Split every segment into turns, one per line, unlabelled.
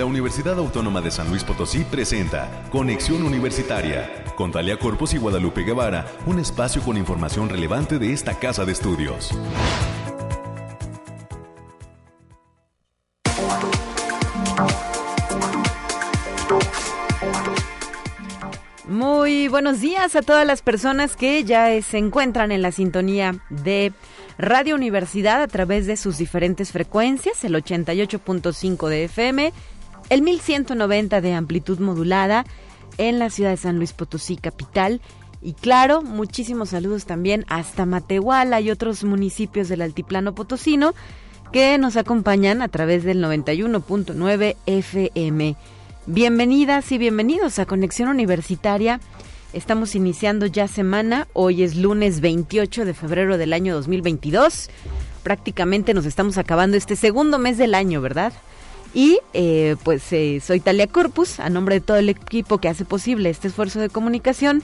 la Universidad Autónoma de San Luis Potosí presenta Conexión Universitaria con Talia Corpus y Guadalupe Guevara, un espacio con información relevante de esta casa de estudios.
Muy buenos días a todas las personas que ya se encuentran en la sintonía de Radio Universidad a través de sus diferentes frecuencias, el 88.5 de FM, el 1190 de amplitud modulada en la ciudad de San Luis Potosí, capital. Y claro, muchísimos saludos también hasta Matehuala y otros municipios del altiplano potosino que nos acompañan a través del 91.9 FM. Bienvenidas y bienvenidos a Conexión Universitaria Estamos iniciando ya semana, hoy es lunes 28 de febrero del año 2022. Prácticamente nos estamos acabando este segundo mes del año, ¿verdad? Y eh, pues eh, soy Talia Corpus, a nombre de todo el equipo que hace posible este esfuerzo de comunicación.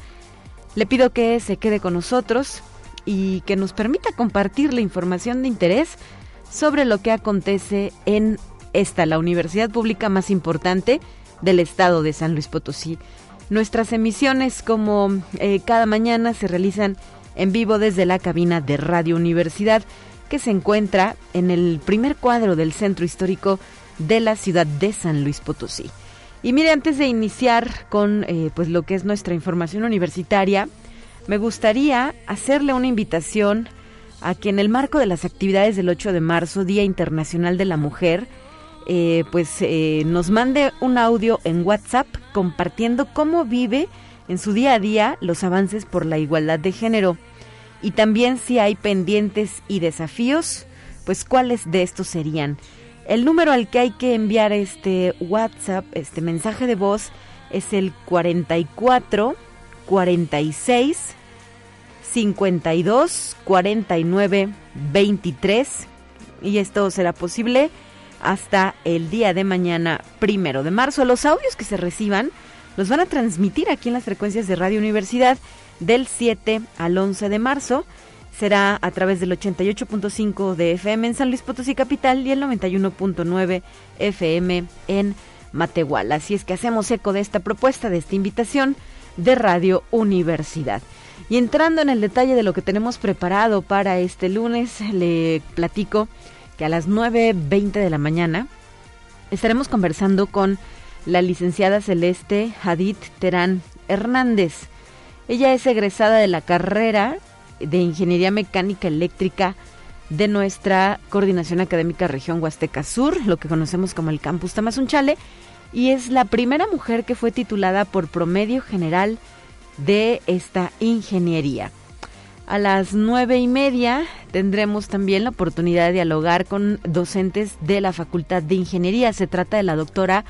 Le pido que se quede con nosotros y que nos permita compartir la información de interés sobre lo que acontece en esta, la universidad pública más importante del estado de San Luis Potosí. Nuestras emisiones, como eh, cada mañana, se realizan en vivo desde la cabina de Radio Universidad, que se encuentra en el primer cuadro del centro histórico de la ciudad de San Luis Potosí. Y mire, antes de iniciar con eh, pues lo que es nuestra información universitaria, me gustaría hacerle una invitación a que en el marco de las actividades del 8 de marzo, Día Internacional de la Mujer, eh, pues eh, nos mande un audio en WhatsApp compartiendo cómo vive en su día a día los avances por la igualdad de género y también si hay pendientes y desafíos, pues cuáles de estos serían. El número al que hay que enviar este WhatsApp, este mensaje de voz, es el 44 46 52 49 23 y esto será posible hasta el día de mañana, primero de marzo. Los audios que se reciban los van a transmitir aquí en las frecuencias de Radio Universidad del 7 al 11 de marzo. Será a través del 88.5 de FM en San Luis Potosí Capital y el 91.9 FM en Matehuala. Así es que hacemos eco de esta propuesta, de esta invitación de Radio Universidad. Y entrando en el detalle de lo que tenemos preparado para este lunes, le platico que a las 9.20 de la mañana estaremos conversando con la licenciada Celeste Hadid Terán Hernández. Ella es egresada de la carrera de Ingeniería Mecánica Eléctrica de nuestra Coordinación Académica Región Huasteca Sur, lo que conocemos como el Campus Tamazunchale, y es la primera mujer que fue titulada por promedio general de esta ingeniería. A las nueve y media tendremos también la oportunidad de dialogar con docentes de la Facultad de Ingeniería. Se trata de la doctora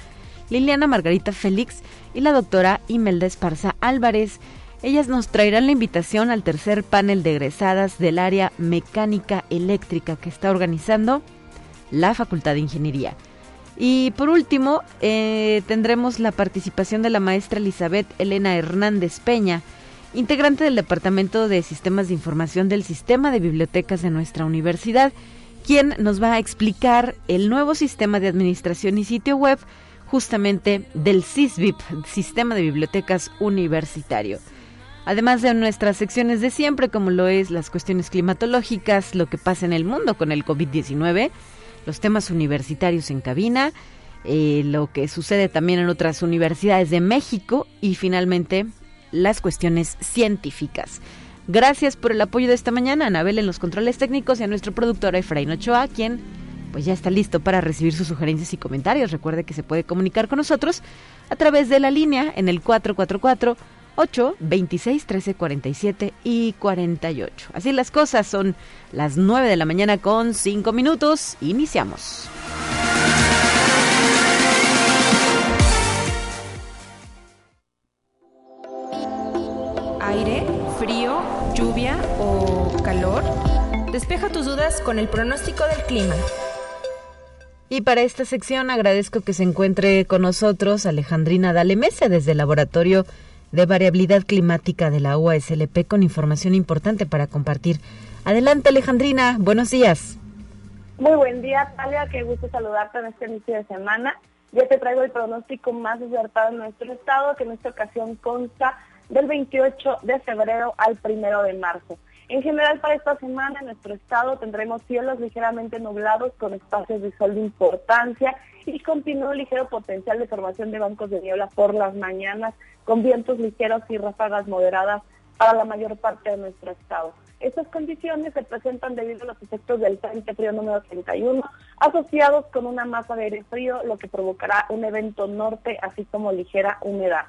Liliana Margarita Félix y la doctora Imelda Esparza Álvarez. Ellas nos traerán la invitación al tercer panel de egresadas del área mecánica eléctrica que está organizando la Facultad de Ingeniería. Y por último, eh, tendremos la participación de la maestra Elizabeth Elena Hernández Peña integrante del Departamento de Sistemas de Información del Sistema de Bibliotecas de nuestra universidad, quien nos va a explicar el nuevo sistema de administración y sitio web justamente del SISBIP, Sistema de Bibliotecas Universitario. Además de nuestras secciones de siempre, como lo es las cuestiones climatológicas, lo que pasa en el mundo con el COVID-19, los temas universitarios en cabina, eh, lo que sucede también en otras universidades de México y finalmente las cuestiones científicas. Gracias por el apoyo de esta mañana, Anabel en los controles técnicos y a nuestro productor Efraín Ochoa, quien pues ya está listo para recibir sus sugerencias y comentarios. Recuerde que se puede comunicar con nosotros a través de la línea en el 444 8 26 13 47 y 48. Así las cosas son las 9 de la mañana con 5 minutos. Iniciamos.
aire, frío, lluvia o calor? Despeja tus dudas con el pronóstico del clima.
Y para esta sección agradezco que se encuentre con nosotros Alejandrina Dalemese desde el Laboratorio de Variabilidad Climática de la UASLP con información importante para compartir. Adelante Alejandrina, buenos días.
Muy buen día, Talia, qué gusto saludarte en este inicio de semana. Ya te traigo el pronóstico más acertado en nuestro estado, que en esta ocasión consta del 28 de febrero al 1 de marzo. En general para esta semana en nuestro estado tendremos cielos ligeramente nublados con espacios de sol de importancia y continuo ligero potencial de formación de bancos de niebla por las mañanas con vientos ligeros y ráfagas moderadas para la mayor parte de nuestro estado. Estas condiciones se presentan debido a los efectos del Frente Frío número 31, asociados con una masa de aire frío, lo que provocará un evento norte, así como ligera humedad.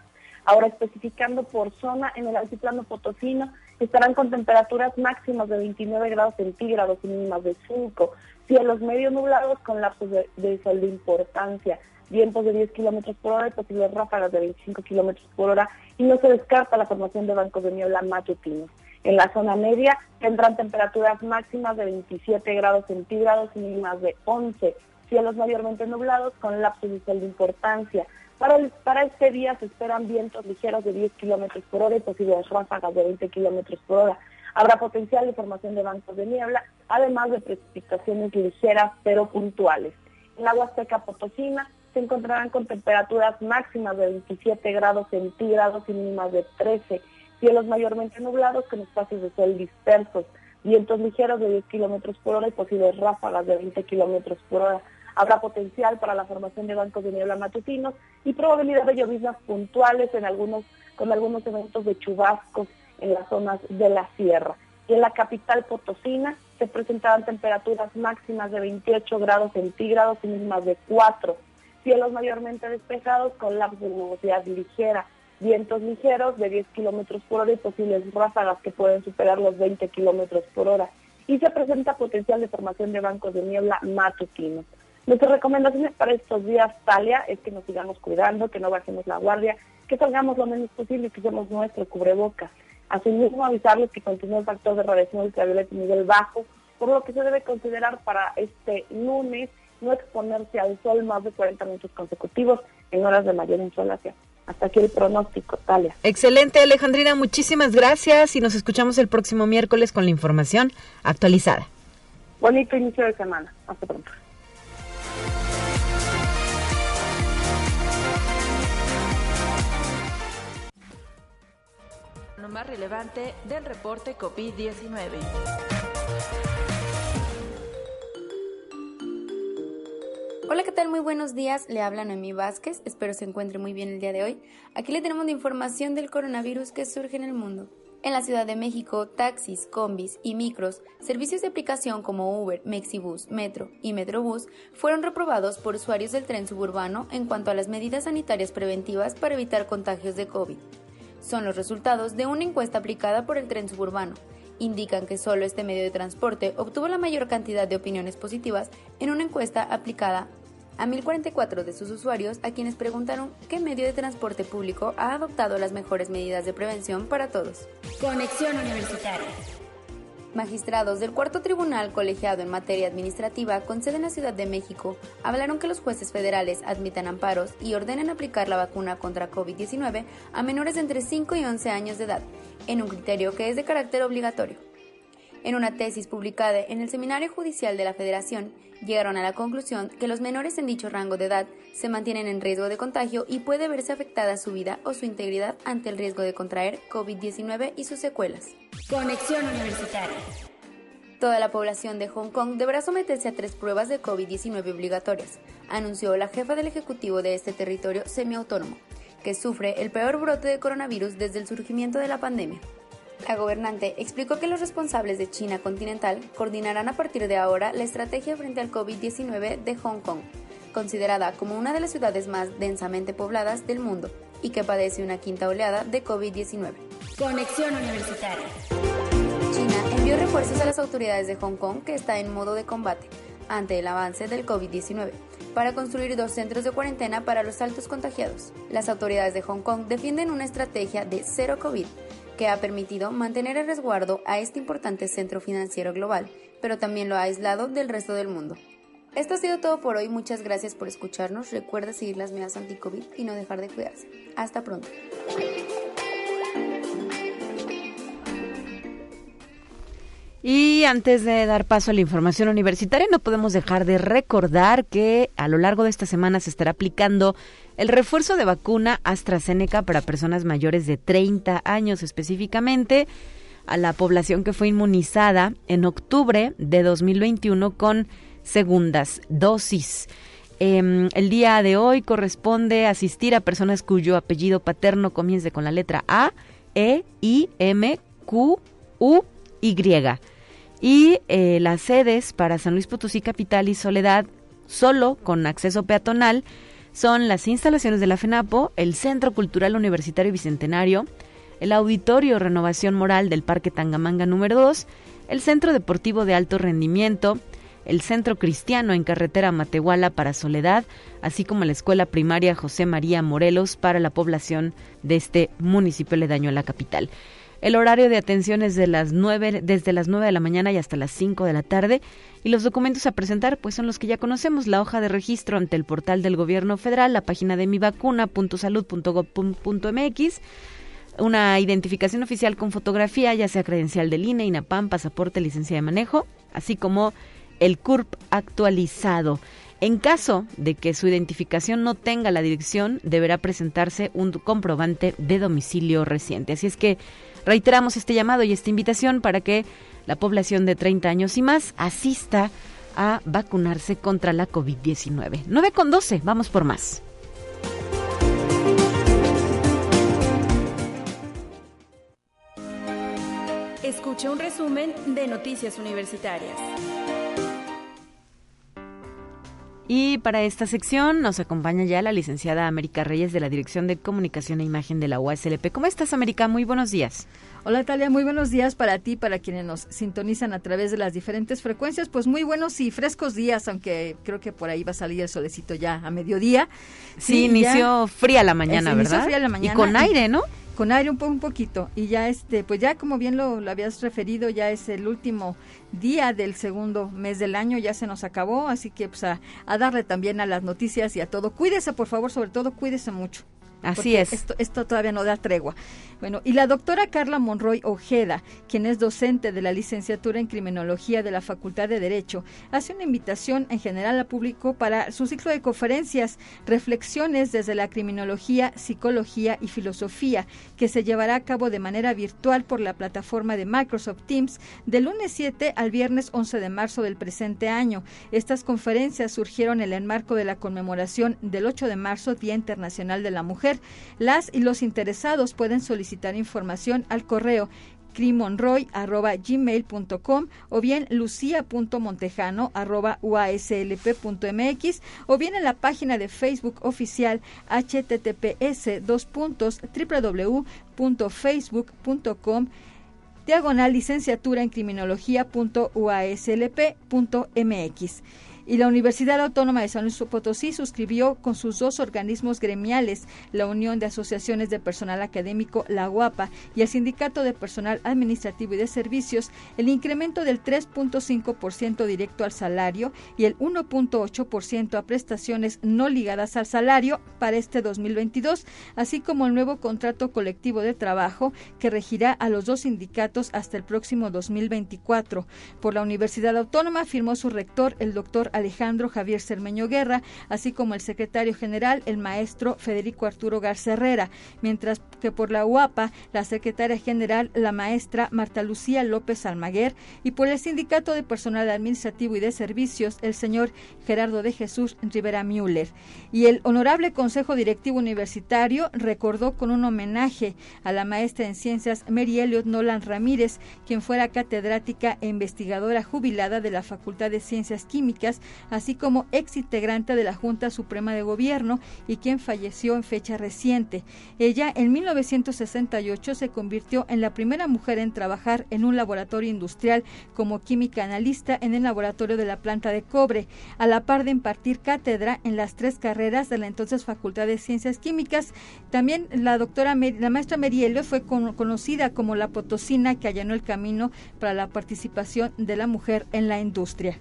Ahora especificando por zona, en el altiplano potosino estarán con temperaturas máximas de 29 grados centígrados y mínimas de 5, cielos medio nublados con lapsos de, sol de importancia, vientos de 10 kilómetros por hora y posibles ráfagas de 25 kilómetros por hora. Y no se descarta la formación de bancos de niebla matutinos. En la zona media tendrán temperaturas máximas de 27 grados centígrados y mínimas de 11, cielos mayormente nublados con lapsos de sol de importancia, para, este día se esperan vientos ligeros de 10 kilómetros por hora y posibles ráfagas de 20 kilómetros por hora. Habrá potencial de formación de bancos de niebla, además de precipitaciones ligeras pero puntuales. En la Huasteca Potosina se encontrarán con temperaturas máximas de 27 grados centígrados y mínimas de 13, cielos mayormente nublados con espacios de sol dispersos, vientos ligeros de 10 kilómetros por hora y posibles ráfagas de 20 kilómetros por hora. Habrá potencial para la formación de bancos de niebla matutinos y probabilidad de lloviznas puntuales en algunos, con algunos eventos de chubascos en las zonas de la sierra. Y en la capital potosina se presentarán temperaturas máximas de 28 grados centígrados y mínimas de 4. Cielos mayormente despejados con lapsos de nubosidad ligera. Vientos ligeros de 10 kilómetros por hora y posibles ráfagas que pueden superar los 20 kilómetros por hora. Y se presenta potencial de formación de bancos de niebla matutinos. Nuestras recomendaciones para estos días, Talia, es que nos sigamos cuidando, que no bajemos la guardia, que salgamos lo menos posible y que usemos nuestro cubrebocas. Asimismo, avisarles que continúa el factor de radiación ultravioleta nivel bajo, por lo que se debe considerar para este lunes no exponerse al sol más de 40 minutos consecutivos en horas de mayor insolación. Hasta aquí el pronóstico, Talia.
Excelente, Alejandrina, muchísimas gracias y nos escuchamos el próximo miércoles con la información actualizada.
Bonito inicio de semana. Hasta pronto.
Más relevante del reporte COVID-19.
Hola, ¿qué tal? Muy buenos días. Le habla Noemí Vázquez. Espero se encuentre muy bien el día de hoy. Aquí le tenemos la información del coronavirus que surge en el mundo. En la Ciudad de México, taxis, combis y micros, servicios de aplicación como Uber, Mexibus, Metro y Metrobús fueron reprobados por usuarios del tren suburbano en cuanto a las medidas sanitarias preventivas para evitar contagios de COVID son los resultados de una encuesta aplicada por el tren suburbano. Indican que solo este medio de transporte obtuvo la mayor cantidad de opiniones positivas en una encuesta aplicada a 1044 de sus usuarios a quienes preguntaron qué medio de transporte público ha adoptado las mejores medidas de prevención para todos.
Conexión Universitaria.
Magistrados del Cuarto Tribunal Colegiado en Materia Administrativa con sede en la Ciudad de México hablaron que los jueces federales admitan amparos y ordenen aplicar la vacuna contra COVID-19 a menores de entre 5 y 11 años de edad, en un criterio que es de carácter obligatorio. En una tesis publicada en el Seminario Judicial de la Federación, llegaron a la conclusión que los menores en dicho rango de edad se mantienen en riesgo de contagio y puede verse afectada su vida o su integridad ante el riesgo de contraer COVID-19 y sus secuelas.
Conexión Universitaria.
Toda la población de Hong Kong deberá someterse a tres pruebas de COVID-19 obligatorias, anunció la jefa del Ejecutivo de este territorio semiautónomo, que sufre el peor brote de coronavirus desde el surgimiento de la pandemia. La gobernante explicó que los responsables de China continental coordinarán a partir de ahora la estrategia frente al COVID-19 de Hong Kong, considerada como una de las ciudades más densamente pobladas del mundo y que padece una quinta oleada de COVID-19.
Conexión Universitaria.
China envió refuerzos a las autoridades de Hong Kong que está en modo de combate ante el avance del COVID-19 para construir dos centros de cuarentena para los altos contagiados. Las autoridades de Hong Kong defienden una estrategia de cero COVID que ha permitido mantener el resguardo a este importante centro financiero global, pero también lo ha aislado del resto del mundo. Esto ha sido todo por hoy, muchas gracias por escucharnos, recuerda seguir las medidas anti-COVID y no dejar de cuidarse. Hasta pronto.
Y antes de dar paso a la información universitaria, no podemos dejar de recordar que a lo largo de esta semana se estará aplicando el refuerzo de vacuna AstraZeneca para personas mayores de 30 años específicamente a la población que fue inmunizada en octubre de 2021 con segundas dosis. Em, el día de hoy corresponde asistir a personas cuyo apellido paterno comience con la letra A, E, I, M, Q, U, Y. Y eh, las sedes para San Luis Potosí Capital y Soledad, solo con acceso peatonal, son las instalaciones de la FENAPO, el Centro Cultural Universitario Bicentenario, el Auditorio Renovación Moral del Parque Tangamanga número 2, el Centro Deportivo de Alto Rendimiento, el Centro Cristiano en Carretera Matehuala para Soledad, así como la Escuela Primaria José María Morelos para la población de este municipio ledaño a la capital. El horario de atención es de las 9, desde las 9 de la mañana y hasta las 5 de la tarde. Y los documentos a presentar pues son los que ya conocemos, la hoja de registro ante el portal del gobierno federal, la página de mivacuna.salud.gov.mx, una identificación oficial con fotografía, ya sea credencial del INE, INAPAM, pasaporte, licencia de manejo, así como el CURP actualizado. En caso de que su identificación no tenga la dirección, deberá presentarse un comprobante de domicilio reciente. Así es que reiteramos este llamado y esta invitación para que la población de 30 años y más asista a vacunarse contra la COVID-19. 9 con 12, vamos por más.
Escucha un resumen de Noticias Universitarias.
Y para esta sección nos acompaña ya la licenciada América Reyes de la Dirección de Comunicación e Imagen de la UASLP. ¿Cómo estás, América? Muy buenos días.
Hola, Talia. Muy buenos días para ti, para quienes nos sintonizan a través de las diferentes frecuencias. Pues muy buenos y frescos días, aunque creo que por ahí va a salir el solecito ya a mediodía.
Sí, inició fría la mañana, ¿verdad?
fría la mañana.
Y con aire, ¿no?
Con aire un, un poquito y ya este pues ya como bien lo, lo, habías referido ya es el último día del segundo mes del año ya se nos acabó así que pues a, a darle también a las noticias y a todo. Cuídese por favor sobre todo cuídese mucho
Así es.
Esto, esto todavía no da tregua. Bueno, y la doctora Carla Monroy Ojeda, quien es docente de la licenciatura en Criminología de la Facultad de Derecho, hace una invitación en general al público para su ciclo de conferencias, Reflexiones desde la Criminología, Psicología y Filosofía, que se llevará a cabo de manera virtual por la plataforma de Microsoft Teams del lunes 7 al viernes 11 de marzo del presente año. Estas conferencias surgieron en el marco de la conmemoración del 8 de marzo, Día Internacional de la Mujer las y los interesados pueden solicitar información al correo crimonroy.gmail.com o bien lucia.montejano.uaslp.mx o bien en la página de Facebook oficial https www.facebook.com diagonal licenciatura en criminología.uaslp.mx y la Universidad Autónoma de San Luis Potosí suscribió con sus dos organismos gremiales, la Unión de Asociaciones de Personal Académico, la UAPA, y el Sindicato de Personal Administrativo y de Servicios, el incremento del 3.5% directo al salario y el 1.8% a prestaciones no ligadas al salario para este 2022, así como el nuevo contrato colectivo de trabajo que regirá a los dos sindicatos hasta el próximo 2024. Por la Universidad Autónoma firmó su rector, el doctor Alejandro Javier Cermeño Guerra, así como el secretario general, el maestro Federico Arturo Garza Herrera, mientras que por la UAPA, la secretaria general, la maestra Marta Lucía López Almaguer, y por el Sindicato de Personal Administrativo y de Servicios, el señor Gerardo de Jesús Rivera Müller. Y el Honorable Consejo Directivo Universitario recordó con un homenaje a la maestra en ciencias Mary Elliot Nolan Ramírez, quien fuera catedrática e investigadora jubilada de la Facultad de Ciencias Químicas así como ex integrante de la Junta Suprema de Gobierno y quien falleció en fecha reciente. Ella en 1968 se convirtió en la primera mujer en trabajar en un laboratorio industrial como química analista en el laboratorio de la planta de cobre, a la par de impartir cátedra en las tres carreras de la entonces Facultad de Ciencias Químicas. También la doctora, la maestra Merielio fue conocida como la potosina que allanó el camino para la participación de la mujer en la industria.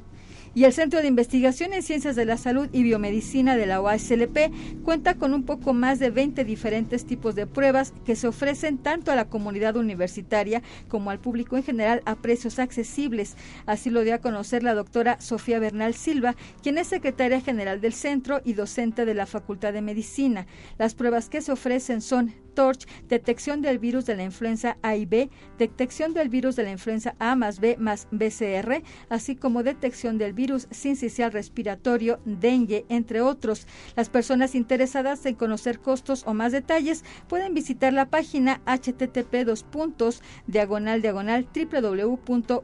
Y el Centro de Investigación en Ciencias de la Salud y Biomedicina de la OASLP cuenta con un poco más de 20 diferentes tipos de pruebas que se ofrecen tanto a la comunidad universitaria como al público en general a precios accesibles. Así lo dio a conocer la doctora Sofía Bernal Silva, quien es secretaria general del centro y docente de la Facultad de Medicina. Las pruebas que se ofrecen son TORCH, detección del virus de la influenza A y B, detección del virus de la influenza A más B más BCR, así como detección del virus sincicial respiratorio, dengue, entre otros. Las personas interesadas en conocer costos o más detalles pueden visitar la página http dos puntos diagonal diagonal www.uaslp.mx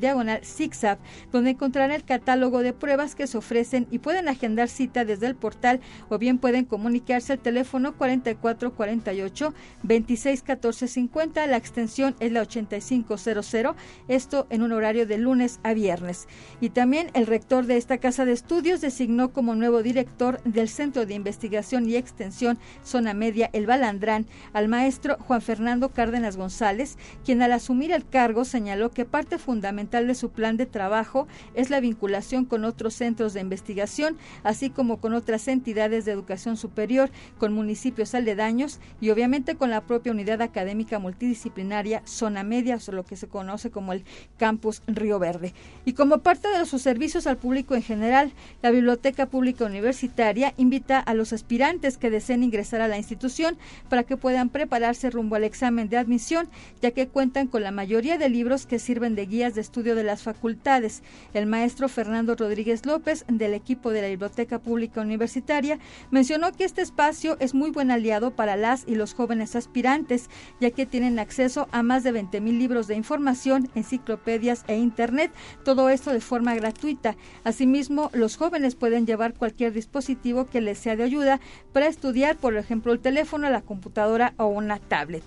diagonal zigzag, donde encontrarán el catálogo de pruebas que se ofrecen y pueden agendar cita desde el portal o bien pueden comunicarse al teléfono teléfono 4448 261450. La extensión es la 8500. Esto en un horario de lunes a viernes. Y también el rector de esta casa de estudios designó como nuevo director del Centro de Investigación y Extensión Zona Media El Balandrán al maestro Juan Fernando Cárdenas González, quien al asumir el cargo señaló que parte fundamental de su plan de trabajo es la vinculación con otros centros de investigación, así como con otras entidades de educación superior, con municipios aledaños y obviamente con la propia unidad académica multidisciplinaria Zona Media, o lo que se conoce como el Campus Río Verde. Y como parte de sus servicios al público en general, la Biblioteca Pública Universitaria invita a los aspirantes que deseen ingresar a la institución para que puedan prepararse rumbo al examen de admisión, ya que cuentan con la mayoría de libros que sirven de guías de estudio de las facultades. El maestro Fernando Rodríguez López, del equipo de la Biblioteca Pública Universitaria, mencionó que este espacio es muy buen aliado para las y los jóvenes aspirantes, ya que tienen acceso a más de 20 mil libros de información, enciclopedias e Internet, todo esto de forma gratuita. Asimismo, los jóvenes pueden llevar cualquier dispositivo que les sea de ayuda para estudiar, por ejemplo, el teléfono, la computadora o una tablet.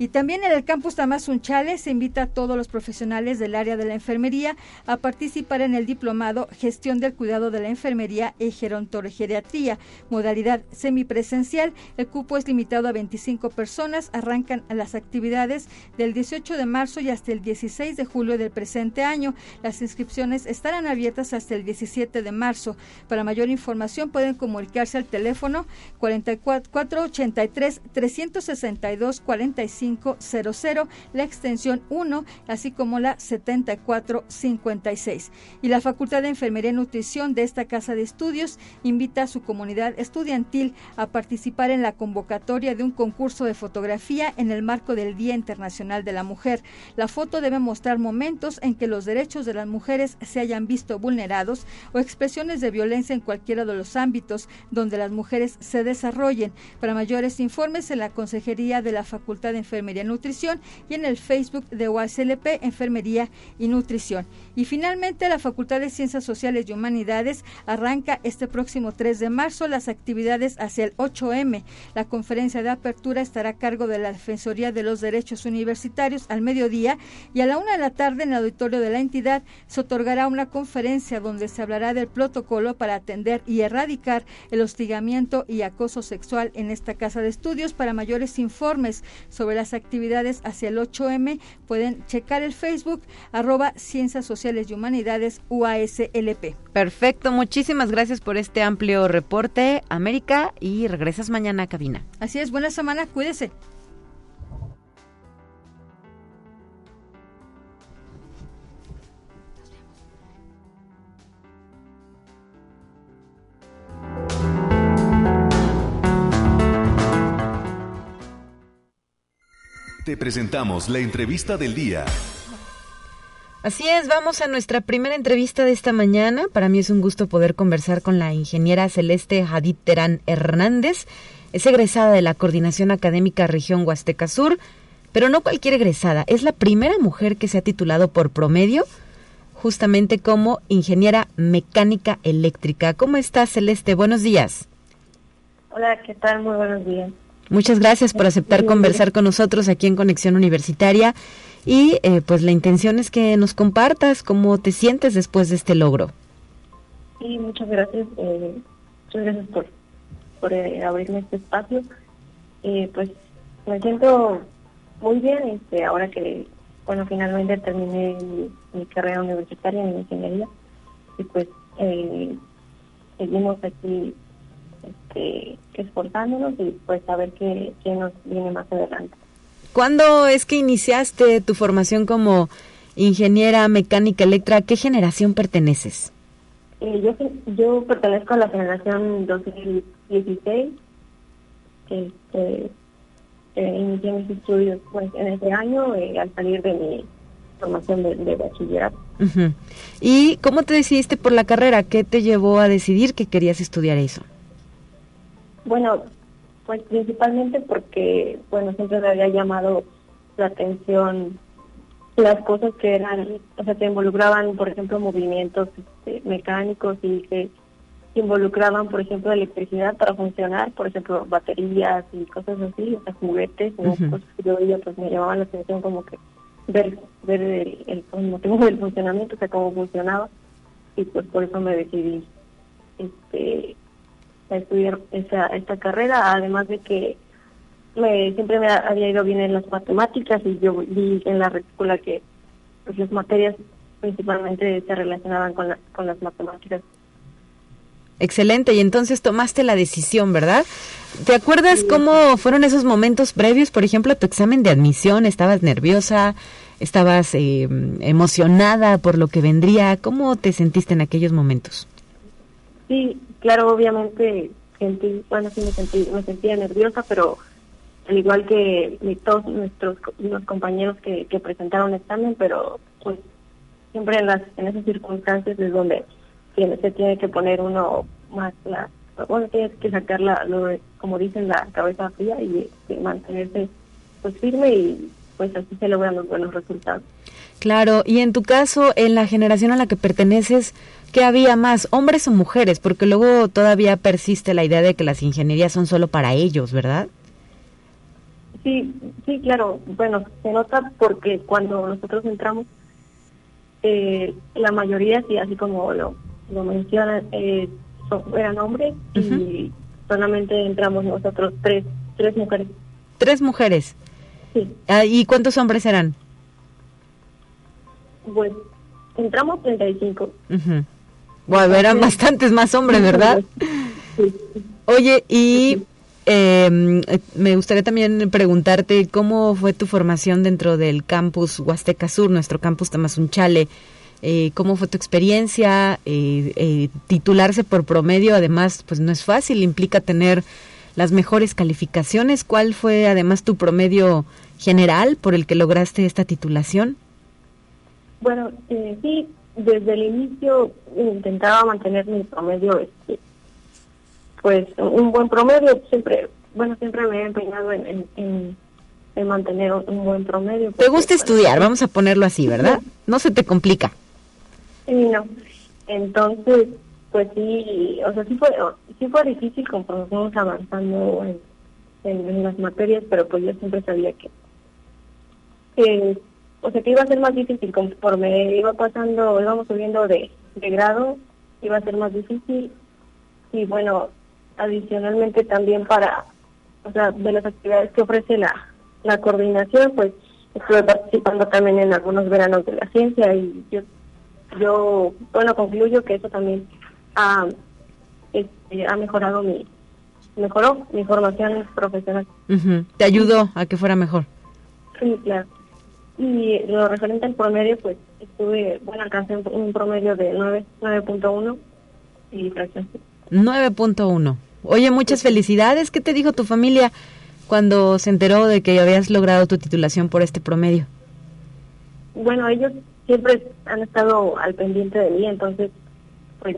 Y también en el campus Tamazunchale se invita a todos los profesionales del área de la enfermería a participar en el diplomado Gestión del Cuidado de la Enfermería y Gerontogeriatría, modalidad semipresencial. El cupo es limitado a 25 personas. Arrancan las actividades del 18 de marzo y hasta el 16 de julio del presente año. Las inscripciones estarán abiertas hasta el 17 de marzo. Para mayor información pueden comunicarse al teléfono 4483 362 45 la extensión 1, así como la 7456. Y la Facultad de Enfermería y Nutrición de esta Casa de Estudios invita a su comunidad estudiantil a participar en la convocatoria de un concurso de fotografía en el marco del Día Internacional de la Mujer. La foto debe mostrar momentos en que los derechos de las mujeres se hayan visto vulnerados o expresiones de violencia en cualquiera de los ámbitos donde las mujeres se desarrollen. Para mayores informes en la Consejería de la Facultad de Enfermería Enfermería y Nutrición y en el Facebook de UASLP Enfermería y Nutrición. Y finalmente, la Facultad de Ciencias Sociales y Humanidades arranca este próximo 3 de marzo las actividades hacia el 8M. La conferencia de apertura estará a cargo de la Defensoría de los Derechos Universitarios al mediodía y a la una de la tarde en el auditorio de la entidad se otorgará una conferencia donde se hablará del protocolo para atender y erradicar el hostigamiento y acoso sexual en esta casa de estudios. Para mayores informes sobre las actividades hacia el 8M pueden checar el Facebook arroba Ciencias Sociales y Humanidades UASLP.
Perfecto, muchísimas gracias por este amplio reporte, América, y regresas mañana a cabina.
Así es, buena semana, cuídese.
Te presentamos la entrevista del día.
Así es, vamos a nuestra primera entrevista de esta mañana. Para mí es un gusto poder conversar con la ingeniera Celeste Hadid Terán Hernández. Es egresada de la Coordinación Académica Región Huasteca Sur, pero no cualquier egresada, es la primera mujer que se ha titulado por promedio justamente como ingeniera mecánica eléctrica. ¿Cómo estás, Celeste? Buenos días.
Hola, ¿qué tal? Muy buenos días.
Muchas gracias por aceptar conversar con nosotros aquí en Conexión Universitaria y eh, pues la intención es que nos compartas cómo te sientes después de este logro.
Sí, muchas gracias. Eh, muchas gracias por, por eh, abrirme este espacio. pues me siento muy bien este ahora que
bueno, finalmente terminé mi, carrera universitaria en ingeniería y pues eh, seguimos aquí este, esforzándonos y pues a ver qué, qué nos viene más adelante.
¿Cuándo es que iniciaste tu formación como ingeniera mecánica electra? ¿A qué generación perteneces?
Eh, yo, yo pertenezco a la generación 2016. Este, eh, inicié mis estudios pues, en ese año eh, al salir de mi formación de, bachillerato.
¿Y cómo te decidiste por la carrera? ¿Qué te llevó a decidir que querías estudiar eso?
Bueno, pues principalmente porque, bueno, siempre me había llamado la atención las cosas que eran, o sea, que involucraban, por ejemplo, movimientos este, mecánicos y que involucraban, por ejemplo, electricidad para funcionar, por ejemplo, baterías y cosas así, o sea, juguetes, o cosas que yo veía, pues me llamaban la atención como que ver, ver el, el, motivo del funcionamiento, o sea, cómo funcionaba, y pues por eso me decidí este a estudiar esa, esta carrera, además de que me, siempre me había ido bien en las matemáticas y yo vi en la retícula que pues, las materias principalmente se relacionaban con, con las matemáticas.
Excelente, y entonces tomaste la decisión, ¿verdad? ¿Te acuerdas cómo fueron esos momentos previos, por ejemplo, a tu examen de admisión? ¿Estabas nerviosa? ¿Estabas eh, emocionada por lo que vendría? ¿Cómo te sentiste en aquellos momentos?
Sí, claro, obviamente sentí, bueno, sí me sentí, me sentía nerviosa, pero al igual que todos nuestros compañeros que, que presentaron examen, pero pues siempre en las en esas circunstancias es donde se tiene que poner uno más la bueno tienes que sacar la lo, como dicen la cabeza fría y, mantenerse pues firme y pues así se logran los buenos resultados.
Claro y en tu caso en la generación a la que perteneces ¿Qué había más, hombres o mujeres? Porque luego todavía persiste la idea de que las ingenierías son solo para ellos, ¿verdad?
Sí, sí, claro. Bueno, se nota porque cuando nosotros entramos, eh, la mayoría, sí, así como lo, lo mencionan, eh, eran hombres y solamente entramos nosotros tres, tres mujeres.
¿Tres mujeres?
Sí.
Ah, ¿Y cuántos hombres eran?
Pues entramos 35.
Bueno, eran bastantes más hombres, ¿verdad? Oye, y eh, me gustaría también preguntarte cómo fue tu formación dentro del campus Huasteca Sur, nuestro campus Tamazunchale. Eh, ¿Cómo fue tu experiencia? Eh, eh, titularse por promedio, además, pues no es fácil, implica tener las mejores calificaciones. ¿Cuál fue además tu promedio general por el que lograste esta titulación?
Bueno, sí, desde el inicio intentaba mantener mi promedio, este, pues un buen promedio, siempre, bueno, siempre me he empeñado en, en, mantener un, buen promedio.
¿Te gusta estudiar? Vamos a ponerlo así, ¿verdad? No se te complica.
Sí, no. Entonces, pues sí, o sea, sí fue, sí fue difícil conforme fuimos avanzando en, en, las materias, pero pues yo siempre sabía que, que o sea, que iba a ser más difícil conforme iba pasando, íbamos subiendo de, de grado, iba a ser más difícil. Y bueno, adicionalmente también para, o sea, de las actividades que ofrece la, la coordinación, pues estuve participando también en algunos veranos de la ciencia y yo, yo bueno, concluyo que eso también ha, este, ha mejorado mi, mejoró mi formación profesional.
¿Te ayudó a que fuera mejor?
Sí, claro. Y lo referente al promedio, pues estuve, bueno, alcancé un promedio de 9.1 y fracción.
9.1. Oye, muchas felicidades. ¿Qué te dijo tu familia cuando se enteró de que habías logrado tu titulación por este promedio?
Bueno, ellos siempre han estado al pendiente de mí, entonces, pues,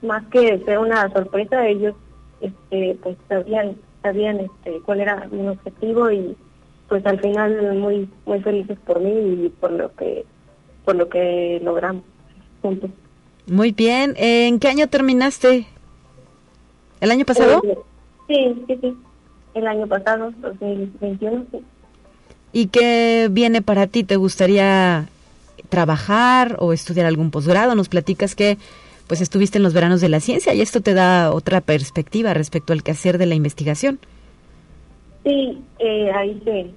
más que ser una sorpresa, ellos, este, pues, sabían, sabían, este, cuál era mi objetivo y pues al final muy muy felices por mí y por lo que por lo que logramos juntos.
Muy bien. ¿En qué año terminaste? ¿El año pasado?
Eh, sí, sí, sí. El año pasado, 2021, sí.
¿Y qué viene para ti? ¿Te gustaría trabajar o estudiar algún posgrado? Nos platicas que pues estuviste en los veranos de la ciencia y esto te da otra perspectiva respecto al quehacer de la investigación.
Sí, eh, ahí se,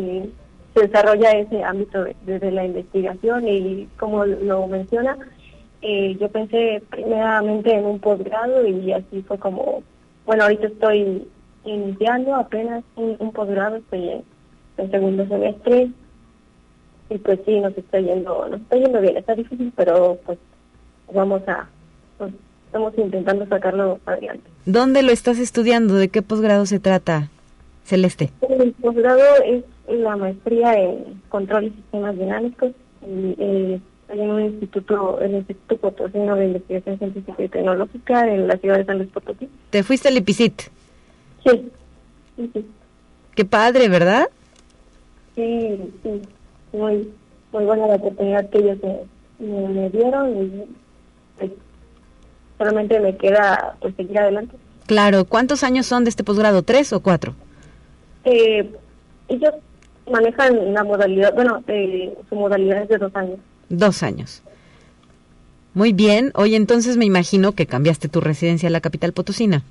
se, se desarrolla ese ámbito de, la investigación y como lo menciona, eh, yo pensé primeramente en un posgrado y así fue como, bueno, ahorita estoy iniciando apenas un, posgrado, estoy en, en, segundo semestre y pues sí, nos está yendo, nos está yendo bien, está difícil, pero pues vamos a, pues, estamos intentando sacarlo adelante.
¿Dónde lo estás estudiando? ¿De qué posgrado se trata, Celeste?
El posgrado es la maestría en control y sistemas dinámicos y eh, en un instituto, el Instituto Potosino de Investigación Científica y Tecnológica en la ciudad de San Luis Potosí.
¿Te fuiste al IPICIT?
Sí, sí, sí.
Qué padre, ¿verdad?
Sí, sí, muy, muy buena la oportunidad que ellos me, dieron y pues, solamente me queda pues seguir adelante.
Claro, ¿cuántos años son de este posgrado? ¿Tres o cuatro?
Eh, ellos manejan la modalidad, bueno, eh, su modalidad es de dos años.
Dos años. Muy bien. Oye, entonces me imagino que cambiaste tu residencia a la capital potosina.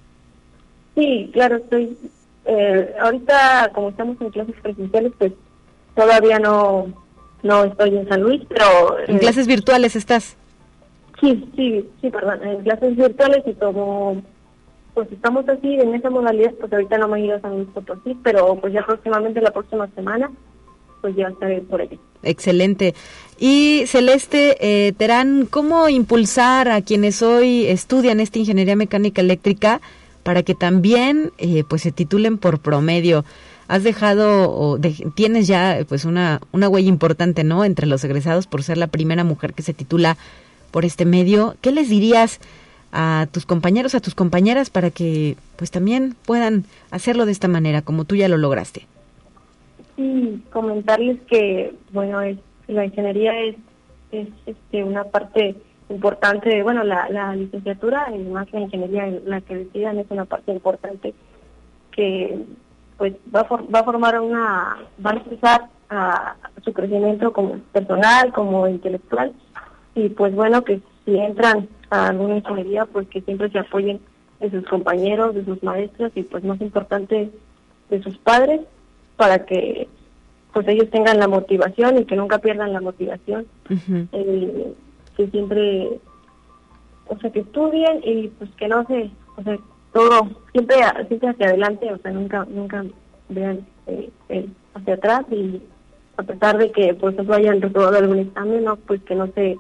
Sí, claro, estoy. Eh, ahorita, como estamos en clases presenciales, pues todavía no, no estoy en San Luis, pero...
¿En clases virtuales estás?
Sí, sí, sí, perdón, en clases virtuales y como pues estamos así en esa modalidad, pues ahorita no me he ido a San Luis Potosí, pero pues ya próximamente la próxima semana, pues ya estaré por allí.
Excelente. Y Celeste eh, Terán, ¿cómo impulsar a quienes hoy estudian esta ingeniería mecánica eléctrica para que también eh, pues se titulen por promedio? Has dejado o tienes ya pues una una huella importante, ¿no? Entre los egresados por ser la primera mujer que se titula por este medio. ¿Qué les dirías? A tus compañeros, a tus compañeras para que pues también puedan hacerlo de esta manera, como tú ya lo lograste.
Sí, comentarles que, bueno, es, la ingeniería es, es este, una parte importante, bueno, la, la licenciatura y más la ingeniería, la que decidan es una parte importante que pues va a, va a formar una, va a empezar a, su crecimiento como personal, como intelectual y pues bueno, que si entran a alguna ingeniería, pues que siempre se apoyen de sus compañeros, de sus maestros y pues más importante de sus padres para que pues ellos tengan la motivación y que nunca pierdan la motivación, eh, que siempre, o sea, que estudien y pues que no se, o sea, todo, siempre, siempre hacia adelante, o sea, nunca, nunca vean eh, hacia atrás y a pesar de que, por ejemplo, hayan reprobado algún examen, no, pues que no se,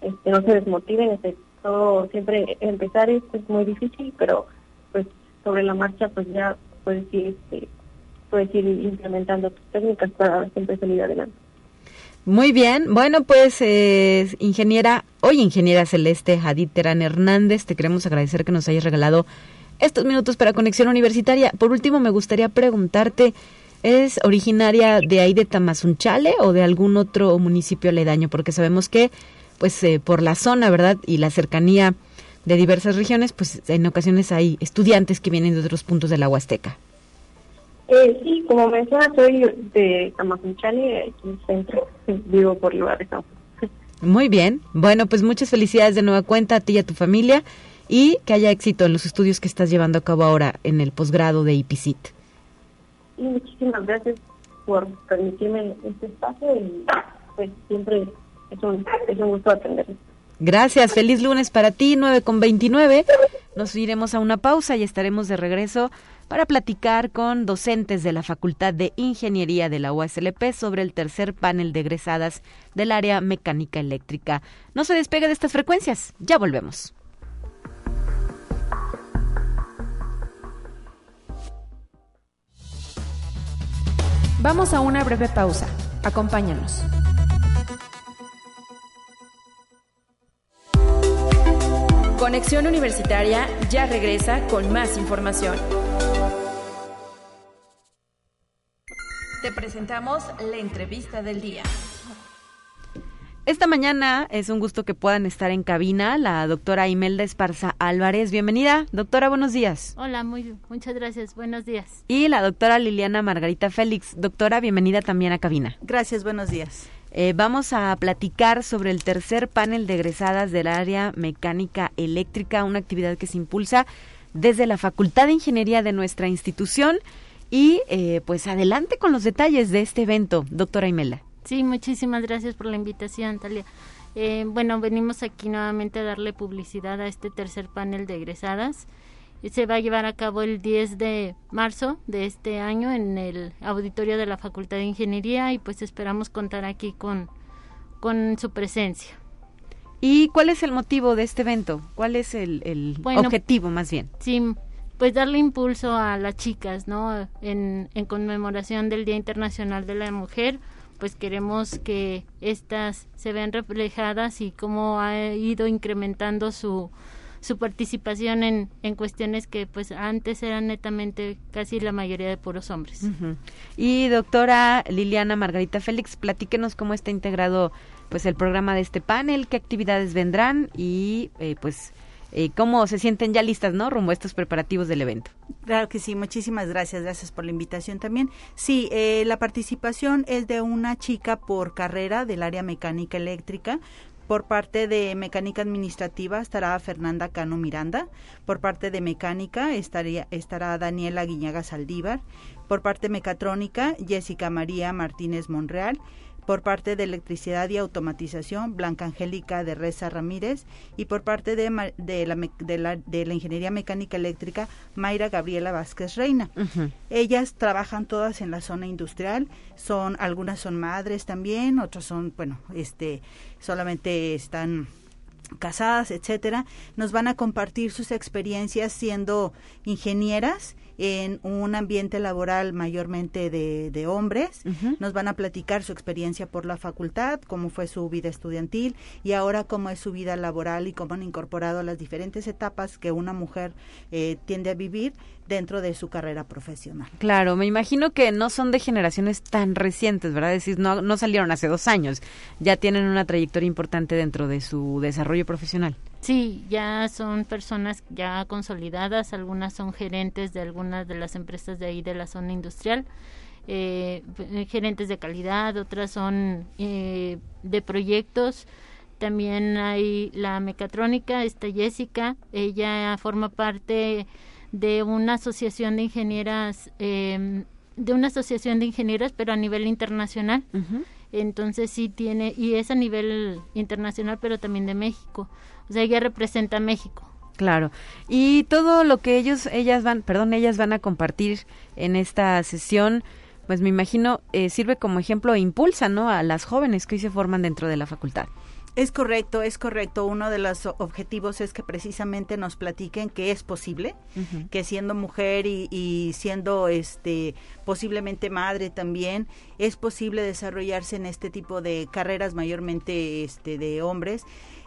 este, no se desmotiven, este, todo siempre empezar es, muy difícil, pero pues sobre la marcha pues ya puedes ir, este, puedes ir implementando tus técnicas para siempre salir adelante.
Muy bien, bueno pues eh, ingeniera, hoy ingeniera Celeste Hadid Terán Hernández, te queremos agradecer que nos hayas regalado estos minutos para Conexión Universitaria. Por último me gustaría preguntarte, ¿es originaria de ahí de Tamazunchale o de algún otro municipio aledaño? Porque sabemos que pues eh, por la zona, ¿verdad? Y la cercanía de diversas regiones, pues en ocasiones hay estudiantes que vienen de otros puntos de la Huasteca.
Eh, sí, como mencionas, soy de Tamazunchale, aquí en el centro, vivo por lugar de
Muy bien, bueno, pues muchas felicidades de nueva cuenta a ti y a tu familia y que haya éxito en los estudios que estás llevando a cabo ahora en el posgrado de IPICIT.
Y muchísimas gracias por permitirme este espacio y pues siempre es un, es un gusto atenderles.
Gracias, feliz lunes para ti, 9 con 29. Nos iremos a una pausa y estaremos de regreso para platicar con docentes de la Facultad de Ingeniería de la USLP sobre el tercer panel de egresadas del área mecánica eléctrica. No se despegue de estas frecuencias, ya volvemos.
Vamos a una breve pausa. Acompáñanos. Conexión Universitaria ya regresa con más información. Te presentamos la entrevista del día.
Esta mañana es un gusto que puedan estar en cabina la doctora Imelda Esparza Álvarez. Bienvenida, doctora, buenos días.
Hola, muy, muchas gracias, buenos días.
Y la doctora Liliana Margarita Félix. Doctora, bienvenida también a cabina.
Gracias, buenos días.
Eh, vamos a platicar sobre el tercer panel de egresadas del área mecánica eléctrica, una actividad que se impulsa desde la Facultad de Ingeniería de nuestra institución Y eh, pues adelante con los detalles de este evento, doctora Imela.
Sí, muchísimas gracias por la invitación, Talia. Eh, bueno, venimos aquí nuevamente a darle publicidad a este tercer panel de egresadas. Se va a llevar a cabo el 10 de marzo de este año en el auditorio de la Facultad de Ingeniería y pues esperamos contar aquí con, con su presencia.
¿Y cuál es el motivo de este evento? ¿Cuál es el, objetivo más bien?
Sí, pues darle impulso a las chicas, ¿no? En, en conmemoración del Día Internacional de la Mujer, pues queremos que estas se vean reflejadas y cómo ha ido incrementando su, su participación en, en cuestiones que pues antes eran netamente casi la mayoría de puros hombres.
Y doctora Liliana Margarita Félix, platíquenos cómo está integrado pues el programa de este panel, qué actividades vendrán y eh, pues eh, cómo se sienten ya listas, ¿no? Rumbo a estos preparativos del evento.
Claro que sí, muchísimas gracias, gracias por la invitación también. Sí, eh, la participación es de una chica por carrera del área mecánica eléctrica. Por parte de mecánica administrativa estará Fernanda Cano Miranda. Por parte de mecánica estaría, estará Daniela Guiñaga Saldívar. Por parte mecatrónica, Jessica María Martínez Monreal por parte de Electricidad y Automatización, Blanca Angélica de Reza Ramírez, y por parte de, de, la, de, la, de la, Ingeniería Mecánica Eléctrica, Mayra Gabriela Vázquez Reina. Ellas trabajan todas en la zona industrial, son algunas son madres también, otras son, bueno, este, solamente están casadas, etcétera, nos van a compartir sus experiencias siendo ingenieras en un ambiente laboral mayormente de, de hombres. Nos van a platicar su experiencia por la facultad, cómo fue su vida estudiantil y ahora cómo es su vida laboral y cómo han incorporado las diferentes etapas que una mujer eh, tiende a vivir dentro de su carrera profesional.
Claro, me imagino que no son de generaciones tan recientes, ¿verdad? Es decir, no, no salieron hace dos años, ya tienen una trayectoria importante dentro de su desarrollo profesional.
Sí, ya son personas ya consolidadas, algunas son gerentes de algunas de las empresas de ahí de la zona industrial, eh, gerentes de calidad, otras son eh, de proyectos. También hay la mecatrónica, está Jessica, ella forma parte de una asociación de ingenieras, eh, de una asociación de ingenieras, pero a nivel internacional. Entonces sí tiene, y es a nivel internacional, pero también de México. O sea, ella representa a México.
Claro. Y todo lo que ellos, ellas van, perdón, ellas van a compartir en esta sesión, pues me imagino eh, sirve como ejemplo e impulsa, ¿no? A las jóvenes que hoy se forman dentro de la facultad.
Es correcto, es correcto. Uno de los objetivos es que precisamente nos platiquen que es posible, que siendo mujer y, y, siendo este posiblemente madre también, es posible desarrollarse en este tipo de carreras mayormente este de hombres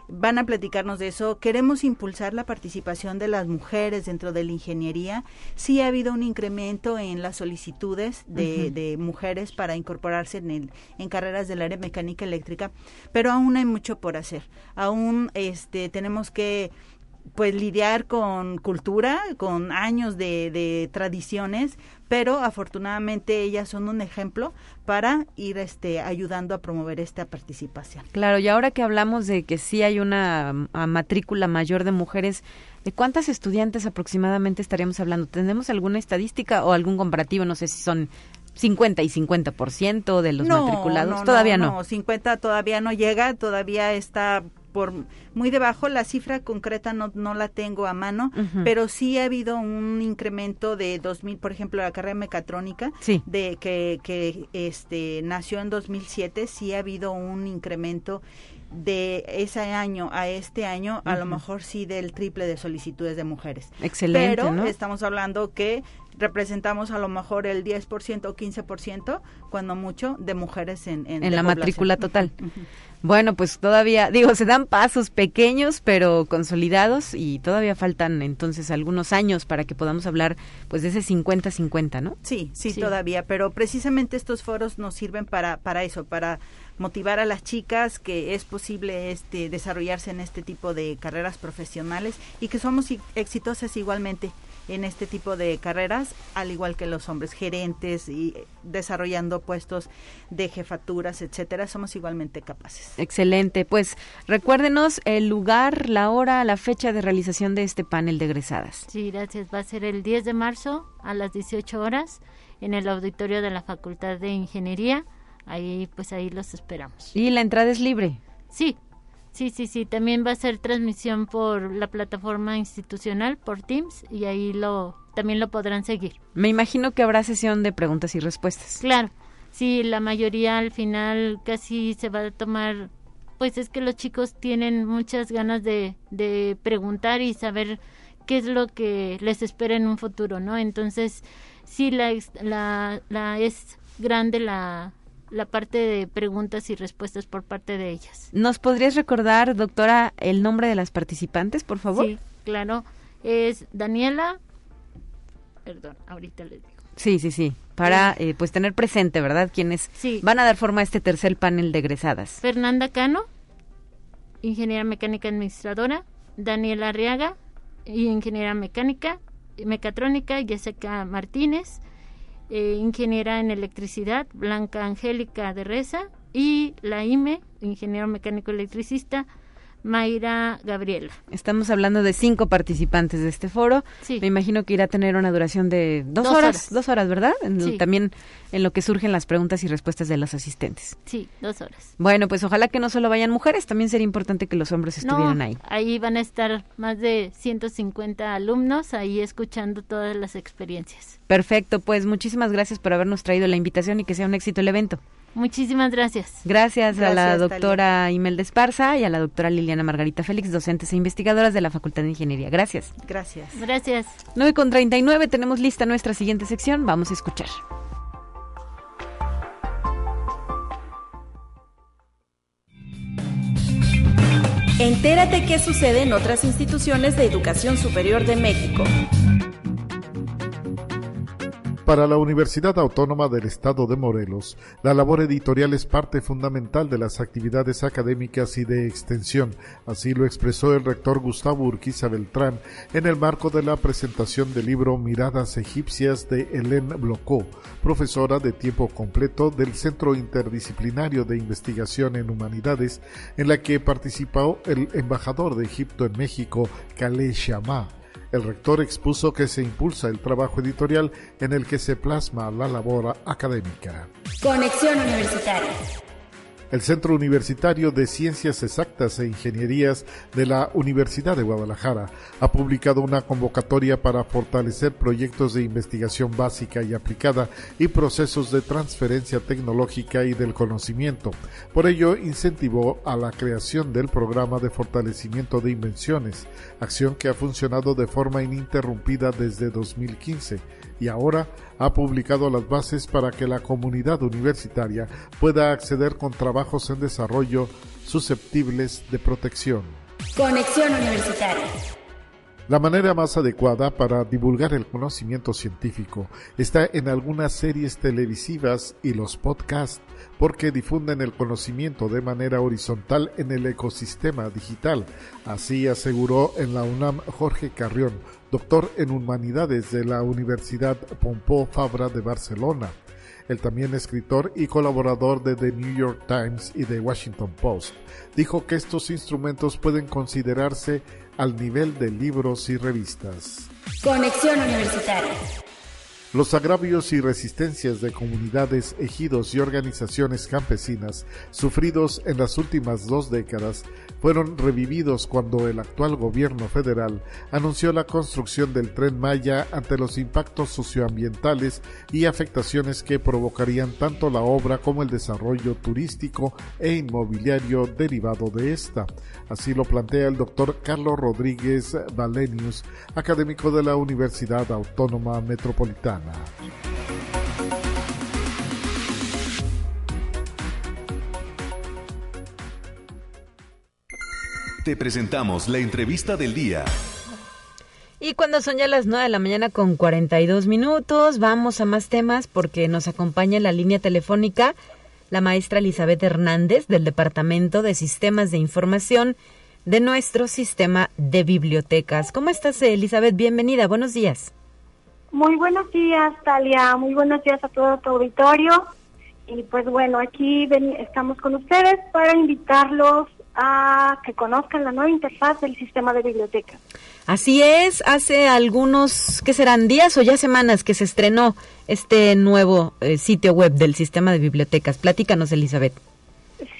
van a platicarnos de eso. Queremos impulsar la participación de las mujeres dentro de la ingeniería. Sí ha habido un incremento en las solicitudes de, de mujeres para incorporarse en, el, en carreras del área mecánica eléctrica, pero aún hay mucho por hacer. Aún este, tenemos que pues lidiar con cultura, con años de, de, tradiciones, pero afortunadamente ellas son un ejemplo para ir este ayudando a promover esta participación.
Claro, y ahora que hablamos de que sí hay una matrícula mayor de mujeres, ¿de cuántas estudiantes aproximadamente estaríamos hablando? ¿Tenemos alguna estadística o algún comparativo? No sé si son 50 y 50% de los matriculados. todavía no.
No, 50 todavía no llega, todavía está por muy debajo, la cifra concreta no, no la tengo a mano, pero sí ha habido un incremento de 2000, por ejemplo, la carrera mecatrónica, de que, que este nació en 2007, sí ha habido un incremento de ese año a este año, a lo mejor sí del triple de solicitudes de mujeres.
Excelente.
Pero estamos hablando que representamos a lo mejor el 10% o 15%, cuando mucho, de mujeres en,
en, la matrícula total. Bueno, pues todavía, digo, se dan pasos pequeños pero consolidados y todavía faltan entonces algunos años para que podamos hablar pues de ese 50-50, ¿no?
Sí, sí, sí, todavía, pero precisamente estos foros nos sirven para, para eso, para motivar a las chicas que es posible este desarrollarse en este tipo de carreras profesionales y que somos exitosas igualmente en este tipo de carreras, al igual que los hombres gerentes y desarrollando puestos de jefaturas, etcétera, somos igualmente capaces.
Excelente. Pues recuérdenos el lugar, la hora, la fecha de realización de este panel de egresadas.
Sí, gracias. Va a ser el 10 de marzo a las 18 horas en el auditorio de la Facultad de Ingeniería. Ahí, pues ahí los esperamos.
¿Y la entrada es libre?
Sí, sí, sí, sí. También va a ser transmisión por la plataforma institucional, por Teams, y ahí lo también lo podrán seguir.
Me imagino que habrá sesión de preguntas y respuestas.
Claro, sí, la mayoría al final casi se va a tomar, pues es que los chicos tienen muchas ganas de, de preguntar y saber qué es lo que les espera en un futuro, ¿no? Entonces, sí, la, la, la es grande la, la parte de preguntas y respuestas por parte de ellas.
¿Nos podrías recordar, doctora, el nombre de las participantes, por favor?
Sí, claro. Es Daniela, perdón, ahorita les digo.
Sí, sí, sí, para eh, pues tener presente, ¿verdad? Quienes
Sí.
van a dar forma a este tercer panel de egresadas.
Fernanda Cano, ingeniera mecánica administradora, Daniela Arriaga, ingeniera mecánica, mecatrónica, Jessica Martínez, eh, ingeniera en electricidad, Blanca Angélica de Reza, y la IME, ingeniero mecánico electricista, Mayra Gabriela.
Estamos hablando de cinco participantes de este foro.
Sí.
Me imagino que irá a tener una duración de dos,
Dos
horas,
horas.
Dos horas, ¿verdad? En-
Sí.
También en lo que surgen las preguntas y respuestas de los asistentes.
Sí, dos horas.
Bueno, pues ojalá que no solo vayan mujeres, también sería importante que los hombres estuvieran
no,
ahí.
ahí van a estar más de 150 alumnos ahí escuchando todas las experiencias.
Perfecto, pues muchísimas gracias por habernos traído la invitación y que sea un éxito el evento.
Muchísimas gracias.
Gracias, a la doctora Imelda Esparza y a la doctora Liliana Margarita Félix, docentes e investigadoras de la Facultad de Ingeniería. Gracias.
Gracias.
Gracias.
9 con 39, tenemos lista nuestra siguiente sección. Vamos a escuchar.
Entérate qué sucede en otras instituciones de educación superior de México.
Para la Universidad Autónoma del Estado de Morelos, la labor editorial es parte fundamental de las actividades académicas y de extensión. Así lo expresó el rector Gustavo Urquiza Beltrán en el marco de la presentación del libro Miradas Egipcias de Hélène Blocó, profesora de tiempo completo del Centro Interdisciplinario de Investigación en Humanidades, en la que participó el embajador de Egipto en México, Khaled Shama. El rector expuso que se impulsa el trabajo editorial en el que se plasma la labor académica.
Conexión Universitaria.
El Centro Universitario de Ciencias Exactas e Ingenierías de la Universidad de Guadalajara ha publicado una convocatoria para fortalecer proyectos de investigación básica y aplicada y procesos de transferencia tecnológica y del conocimiento. Por ello, incentivó a la creación del programa de fortalecimiento de invenciones, acción que ha funcionado de forma ininterrumpida desde 2015 y ahora ha publicado las bases para que la comunidad universitaria pueda acceder con trabajos en desarrollo susceptibles de protección.
Conexión Universitaria.
La manera más adecuada para divulgar el conocimiento científico está en algunas series televisivas y los podcasts, porque difunden el conocimiento de manera horizontal en el ecosistema digital. Así aseguró en la UNAM Jorge Carrión, doctor en humanidades de la Universidad Pompeu Fabra de Barcelona. El también escritor y colaborador de The New York Times y The Washington Post dijo que estos instrumentos pueden considerarse al nivel de libros y revistas.
Conexión Universitaria.
Los agravios y resistencias de comunidades, ejidos y organizaciones campesinas sufridos en las últimas dos décadas fueron revividos cuando el actual gobierno federal anunció la construcción del tren Maya ante los impactos socioambientales y afectaciones que provocarían tanto la obra como el desarrollo turístico e inmobiliario derivado de esta. Así lo plantea el doctor Carlos Rodríguez Valenius, académico de la Universidad Autónoma Metropolitana.
Te presentamos la entrevista del día.
Y cuando son ya las 9 de la mañana con 42 minutos, vamos a más temas porque nos acompaña en la línea telefónica la maestra Elizabeth Hernández del Departamento de Sistemas de Información de nuestro sistema de bibliotecas. ¿Cómo estás, Elizabeth? Bienvenida, buenos días.
Muy buenos días, Talia. Muy buenos días a todo tu auditorio. Y pues bueno, aquí ven- estamos con ustedes para invitarlos a que conozcan la nueva interfaz del sistema de bibliotecas.
Así es, hace algunos, ¿qué serán días o ya semanas que se estrenó este nuevo eh, sitio web del sistema de bibliotecas? Platícanos, Elizabeth.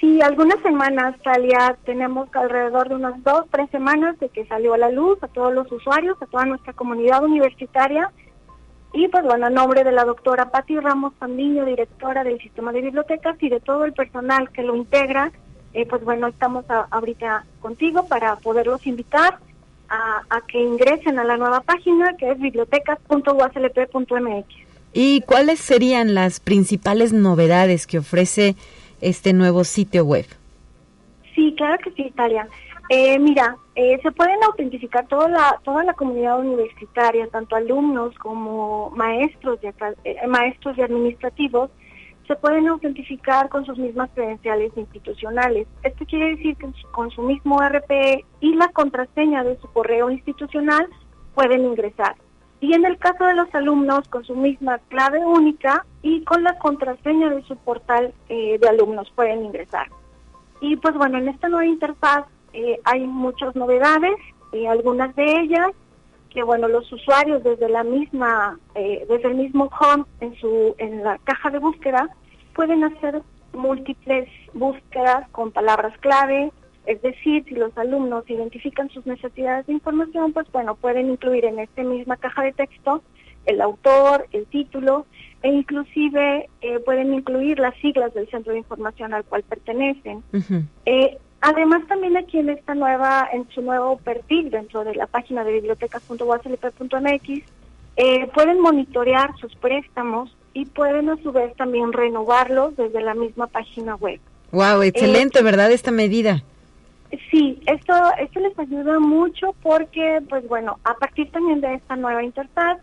Sí, algunas semanas, Talia, tenemos alrededor de unas dos, tres semanas de que salió a la luz a todos los usuarios, a toda nuestra comunidad universitaria. Y pues bueno, a nombre de la doctora Patti Ramos Pandiño, directora del sistema de bibliotecas y de todo el personal que lo integra, eh, pues bueno, estamos ahorita contigo para poderlos invitar a, que ingresen a la nueva página que es bibliotecas.uaslp.mx.
¿Y cuáles serían las principales novedades que ofrece este nuevo sitio web?
Sí, claro que sí, Italia. Eh, mira, eh, se pueden autentificar toda la toda la comunidad universitaria, tanto alumnos como maestros maestros y administrativos, se pueden autentificar con sus mismas credenciales institucionales. Esto quiere decir que con su mismo RP y la contraseña de su correo institucional pueden ingresar. Y en el caso de los alumnos, con su misma clave única y con la contraseña de su portal eh, de alumnos pueden ingresar. Y pues bueno, en esta nueva interfaz eh, hay muchas novedades, y eh, algunas de ellas que bueno los usuarios desde la misma eh, desde el mismo home en su en la caja de búsqueda pueden hacer múltiples búsquedas con palabras clave. Es decir si los alumnos identifican sus necesidades de información pues bueno pueden incluir en esta misma caja de texto el autor el título e inclusive eh, pueden incluir las siglas del centro de información al cual pertenecen Además, también aquí en esta nueva, en su nuevo perfil dentro de la página de bibliotecas.waslp.mx, eh, pueden monitorear sus préstamos y pueden a su vez también renovarlos desde la misma página web.
Wow, excelente, eh, ¿verdad? Esta medida.
Sí, esto, esto les ayuda mucho porque, pues bueno, a partir también de esta nueva interfaz,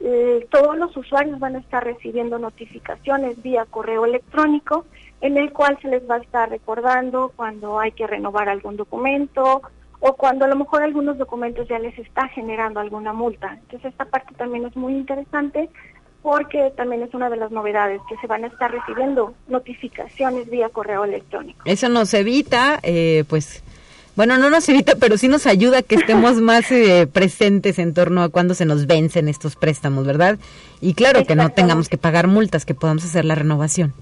eh, todos los usuarios van a estar recibiendo notificaciones vía correo electrónico en el cual se les va a estar recordando cuando hay que renovar algún documento o cuando a lo mejor algunos documentos ya les está generando alguna multa. Entonces esta parte también es muy interesante porque también es una de las novedades que se van a estar recibiendo notificaciones vía correo electrónico.
Eso nos evita, eh, pues, bueno, no nos evita, pero sí nos ayuda a que estemos más eh, presentes en torno a cuando se nos vencen estos préstamos, ¿verdad? Y claro, que no tengamos que pagar multas, que podamos hacer la renovación.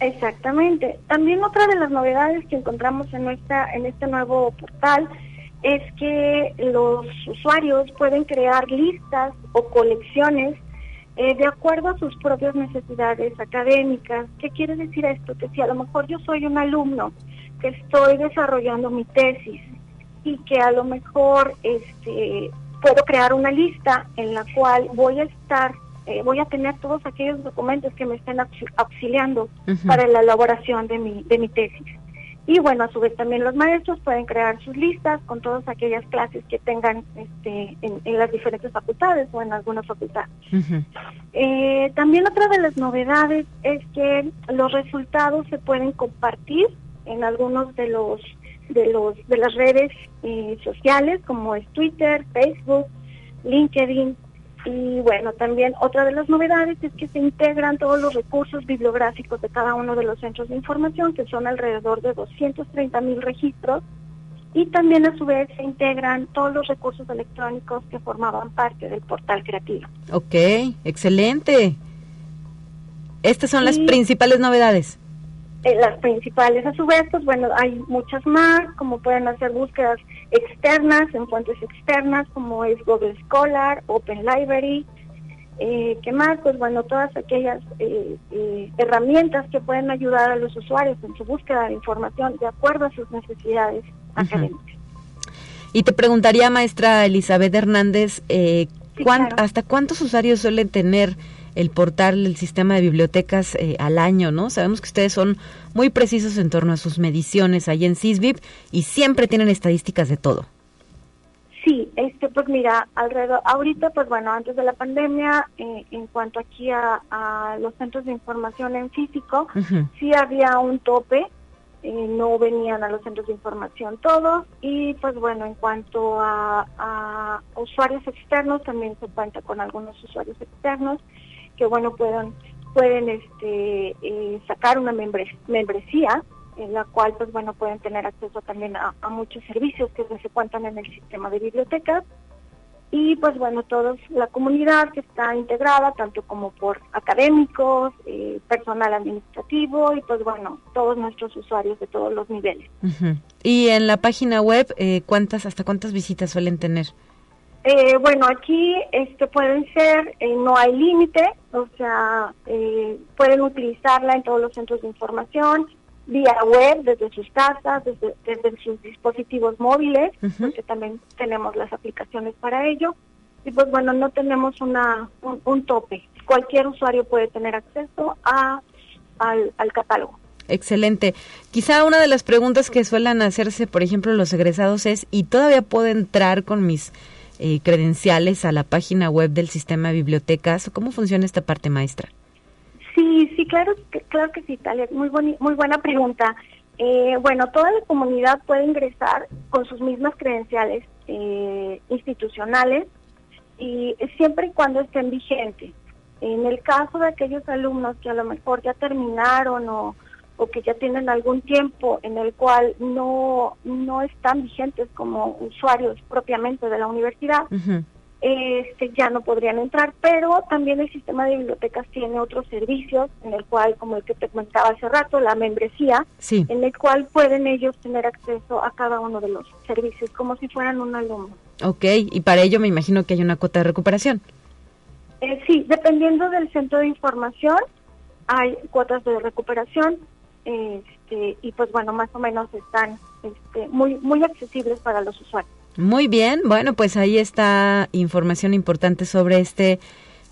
Exactamente. También otra de las novedades que encontramos en nuestra en este nuevo portal es que los usuarios pueden crear listas o colecciones eh, de acuerdo a sus propias necesidades académicas. ¿Qué quiere decir esto? Que si a lo mejor yo soy un alumno que estoy desarrollando mi tesis y que a lo mejor este puedo crear una lista en la cual voy a estar eh, voy a tener todos aquellos documentos que me estén auxiliando para la elaboración de mi, de mi tesis. Y bueno, a su vez también los maestros pueden crear sus listas con todas aquellas clases que tengan este, en, las diferentes facultades o en algunas facultades. Eh, también otra de las novedades es que los resultados se pueden compartir en algunos de los de los de las redes eh, sociales como es Twitter, Facebook, LinkedIn, y bueno, también otra de las novedades es que se integran todos los recursos bibliográficos de cada uno de los centros de información, que son alrededor de 230 mil registros, y también a su vez se integran todos los recursos electrónicos que formaban parte del portal creativo.
Ok, excelente. Estas son las principales novedades.
Eh, las principales. A su vez, pues bueno, hay muchas más, como pueden hacer búsquedas externas, en fuentes externas, como es Google Scholar, Open Library, eh, ¿qué más? Pues bueno, todas aquellas eh, eh, herramientas que pueden ayudar a los usuarios en su búsqueda de información de acuerdo a sus necesidades académicas.
Y te preguntaría, maestra Elizabeth Hernández, ¿hasta cuántos usuarios suelen tener el portal del sistema de bibliotecas eh, al año, ¿no? Sabemos que ustedes son muy precisos en torno a sus mediciones ahí en CISBIP y siempre tienen estadísticas de todo.
Sí, este, pues mira, alrededor, ahorita, pues bueno, antes de la pandemia, eh, en cuanto aquí a, los centros de información en físico, sí había un tope, eh, no venían a los centros de información todos, y pues bueno, en cuanto a, a usuarios externos, también se cuenta con algunos usuarios externos, que bueno puedan pueden este eh, sacar una membresía en la cual, pues bueno, pueden tener acceso también a, muchos servicios que se cuentan en el sistema de bibliotecas. Y pues bueno, toda la comunidad que está integrada, tanto como por académicos, eh, personal administrativo y pues bueno, todos nuestros usuarios de todos los niveles.
Y en la página web, eh, ¿cuántas, hasta cuántas visitas suelen tener?
Eh, bueno, aquí este pueden ser, no hay límite, o sea, pueden utilizarla en todos los centros de información, vía web, desde sus casas, desde, sus dispositivos móviles, porque también tenemos las aplicaciones para ello. Y pues bueno, no tenemos una, un, tope. Cualquier usuario puede tener acceso a, al, catálogo.
Excelente. Quizá una de las preguntas que suelen hacerse, por ejemplo, los egresados es, ¿y todavía puedo entrar con mis eh, credenciales a la página web del sistema de bibliotecas? ¿Cómo funciona esta parte maestra?
Sí, sí, claro, claro que sí, Talia. Muy, muy buena pregunta. Eh, bueno, toda la comunidad puede ingresar con sus mismas credenciales eh, institucionales y siempre y cuando estén vigentes. En el caso de aquellos alumnos que a lo mejor ya terminaron o, o que ya tienen algún tiempo en el cual no, no están vigentes como usuarios propiamente de la universidad, este, ya no podrían entrar, pero también el sistema de bibliotecas tiene otros servicios, en el cual, como el que te comentaba hace rato, la membresía, en el cual pueden ellos tener acceso a cada uno de los servicios, como si fueran un alumno.
Ok, y para ello me imagino que hay una cuota de recuperación.
Eh, sí, dependiendo del centro de información, hay cuotas de recuperación, este, y pues bueno, más o menos están este, muy, muy accesibles para los usuarios.
Muy bien, bueno, pues ahí está información importante sobre este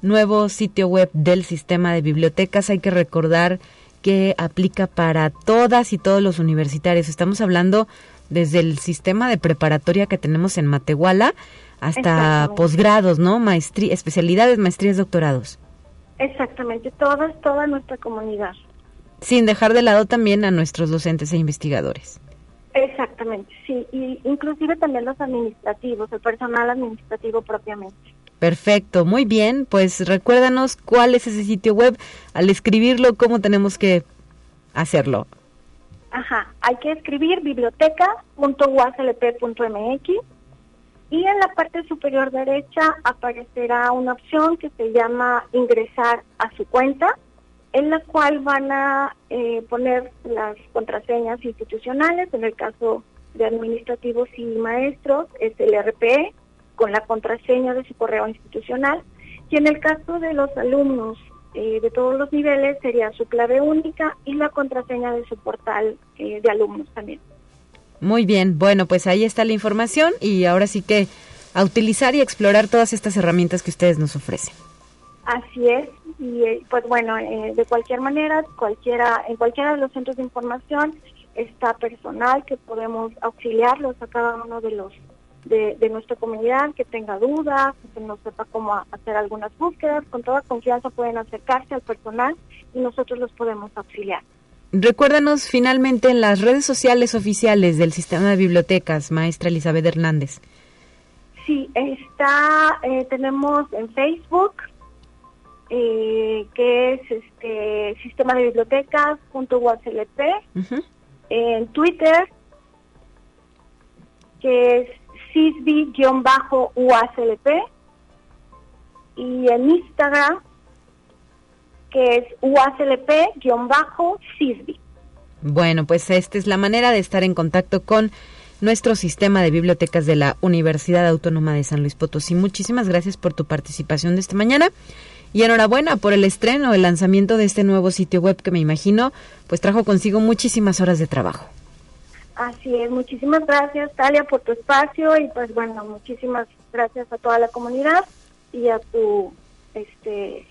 nuevo sitio web del sistema de bibliotecas. Hay que recordar que aplica para todas y todos los universitarios. Estamos hablando desde el sistema de preparatoria que tenemos en Matehuala hasta posgrados, ¿no? Maestría, especialidades, maestrías, doctorados.
Exactamente, toda, toda nuestra comunidad.
Sin dejar de lado también a nuestros docentes e investigadores.
Exactamente, sí, y inclusive también los administrativos, el personal administrativo propiamente.
Perfecto, muy bien, pues recuérdanos cuál es ese sitio web, al escribirlo, cómo tenemos que hacerlo.
Ajá, hay que escribir biblioteca.uaslp.mx y en la parte superior derecha aparecerá una opción que se llama ingresar a su cuenta en la cual van a eh, poner las contraseñas institucionales, en el caso de administrativos y maestros es el RPE con la contraseña de su correo institucional y en el caso de los alumnos eh, de todos los niveles sería su clave única y la contraseña de su portal eh, de alumnos también.
Muy bien, bueno, pues ahí está la información y ahora sí que a utilizar y explorar todas estas herramientas que ustedes nos ofrecen.
Así es, y eh, pues bueno, eh, de cualquier manera, cualquiera, en cualquiera de los centros de información está personal que podemos auxiliarlos a cada uno de los de, nuestra comunidad que tenga dudas, que no sepa cómo hacer algunas búsquedas, con toda confianza pueden acercarse al personal y nosotros los podemos auxiliar.
Recuérdanos finalmente en las redes sociales oficiales del sistema de bibliotecas, maestra Elizabeth Hernández.
Sí, está, eh, tenemos en Facebook, eh, que es este sistema de bibliotecas punto en Twitter que es cisbi-uaclp y en Instagram que es uaclp-cisbi.
Bueno, pues esta es la manera de estar en contacto con nuestro sistema de bibliotecas de la Universidad Autónoma de San Luis Potosí. Muchísimas gracias por tu participación de esta mañana y enhorabuena por el estreno, el lanzamiento de este nuevo sitio web que me imagino pues trajo consigo muchísimas horas de trabajo.
Así es, muchísimas gracias Talia por tu espacio y pues bueno, muchísimas gracias a toda la comunidad y a tu este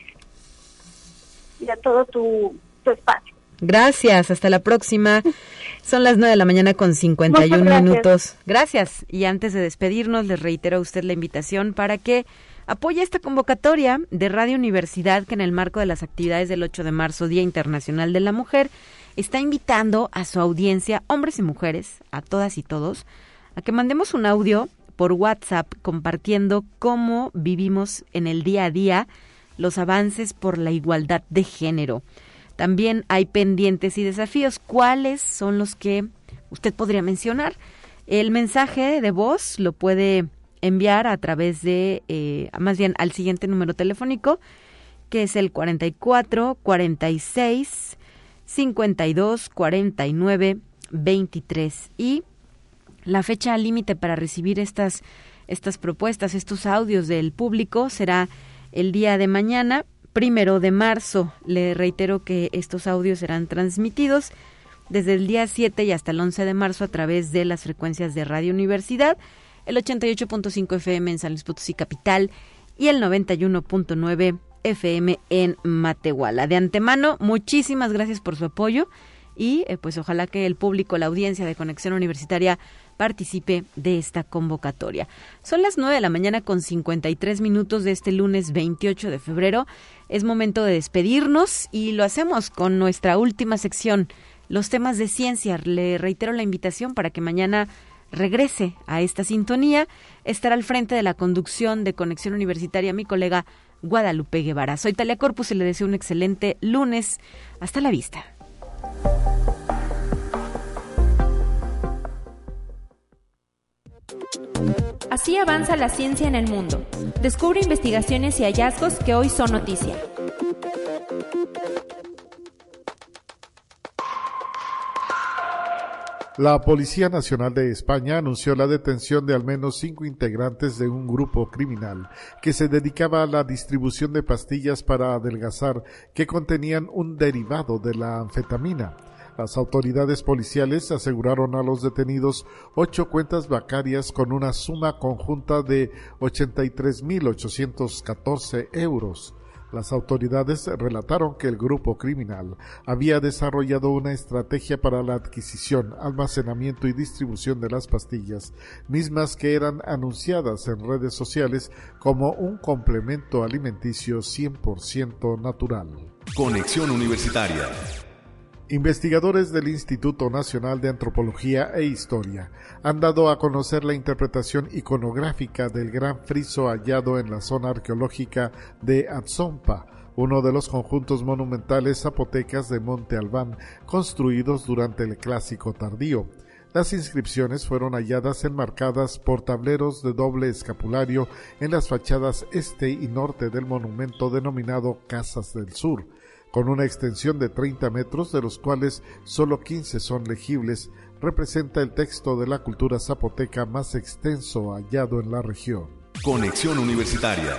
y a todo tu, espacio.
Gracias, hasta la próxima. Son las 9 de la mañana con 51 minutos. Gracias. Y antes de despedirnos, les reitero a usted la invitación para que apoya esta convocatoria de Radio Universidad que en el marco de las actividades del 8 de marzo, Día Internacional de la Mujer, está invitando a su audiencia, hombres y mujeres, a todas y todos, a que mandemos un audio por WhatsApp compartiendo cómo vivimos en el día a día los avances por la igualdad de género. también hay pendientes y desafíos. ¿Cuáles son los que usted podría mencionar? El mensaje de voz lo puede enviar a través de, eh, más bien al siguiente número telefónico, que es el 44 46 52 49 23. Y la fecha límite para recibir estas, estas propuestas, estos audios del público será el día de mañana, primero de marzo. Le reitero que estos audios serán transmitidos desde el día 7 y hasta el 11 de marzo a través de las frecuencias de Radio Universidad, el 88.5 FM en San Luis Potosí Capital y el 91.9 FM en Matehuala. De antemano, muchísimas gracias por su apoyo y eh, pues ojalá que el público, la audiencia de Conexión Universitaria participe de esta convocatoria. Son las 9 de la mañana con 53 minutos de este lunes 28 de febrero. Es momento de despedirnos y lo hacemos con nuestra última sección, los temas de ciencia. Le reitero la invitación para que mañana regrese a esta sintonía. Estará al frente de la conducción de Conexión Universitaria mi colega Guadalupe Guevara. Soy Talia Corpus y le deseo un excelente lunes. Hasta la vista.
Así avanza la ciencia en el mundo. Descubre investigaciones y hallazgos que hoy son noticia.
La Policía Nacional de España anunció la detención de al menos cinco integrantes de un grupo criminal que se dedicaba a la distribución de pastillas para adelgazar que contenían un derivado de la anfetamina. Las autoridades policiales aseguraron a los detenidos ocho cuentas bancarias con una suma conjunta de 83.814 euros. Las autoridades relataron que el grupo criminal había desarrollado una estrategia para la adquisición, almacenamiento y distribución de las pastillas, mismas que eran anunciadas en redes sociales como un complemento alimenticio 100% natural.
Conexión Universitaria
Investigadores del Instituto Nacional de Antropología e Historia han dado a conocer la interpretación iconográfica del gran friso hallado en la zona arqueológica de Atzompa, uno de los conjuntos monumentales zapotecas de Monte Albán construidos durante el Clásico tardío. Las inscripciones fueron halladas enmarcadas por tableros de doble escapulario en las fachadas este y norte del monumento denominado Casas del Sur con una extensión de 30 metros, de los cuales solo 15 son legibles, representa el texto de la cultura zapoteca más extenso hallado en la región.
Conexión Universitaria.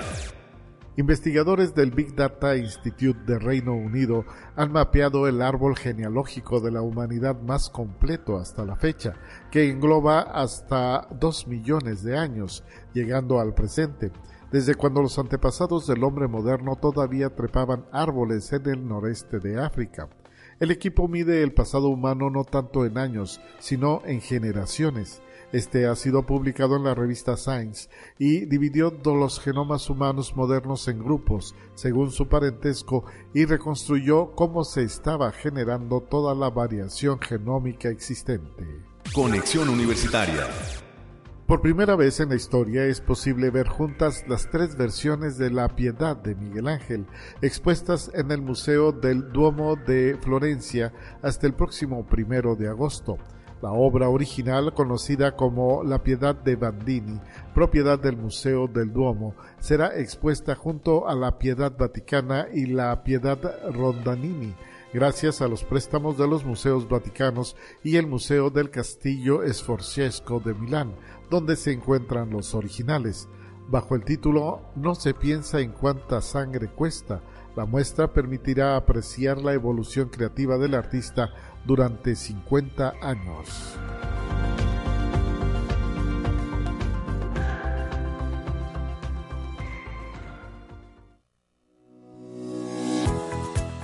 Investigadores del Big Data Institute de Reino Unido han mapeado el árbol genealógico de la humanidad más completo hasta la fecha, que engloba hasta 2 millones de años, llegando al presente desde cuando los antepasados del hombre moderno todavía trepaban árboles en el noreste de África. El equipo mide el pasado humano no tanto en años, sino en generaciones. Este ha sido publicado en la revista Science y dividió los genomas humanos modernos en grupos, según su parentesco, y reconstruyó cómo se estaba generando toda la variación genómica existente.
Conexión Universitaria
por primera vez en la historia es posible ver juntas las tres versiones de la Piedad de Miguel Ángel, expuestas en el Museo del Duomo de Florencia hasta el próximo primero de agosto. La obra original, conocida como La Piedad de Bandini, propiedad del Museo del Duomo, será expuesta junto a la Piedad Vaticana y la Piedad Rondanini, gracias a los préstamos de los museos vaticanos y el Museo del Castillo Sforzesco de Milán, donde se encuentran los originales. Bajo el título No se piensa en cuánta sangre cuesta, la muestra permitirá apreciar la evolución creativa del artista durante 50 años.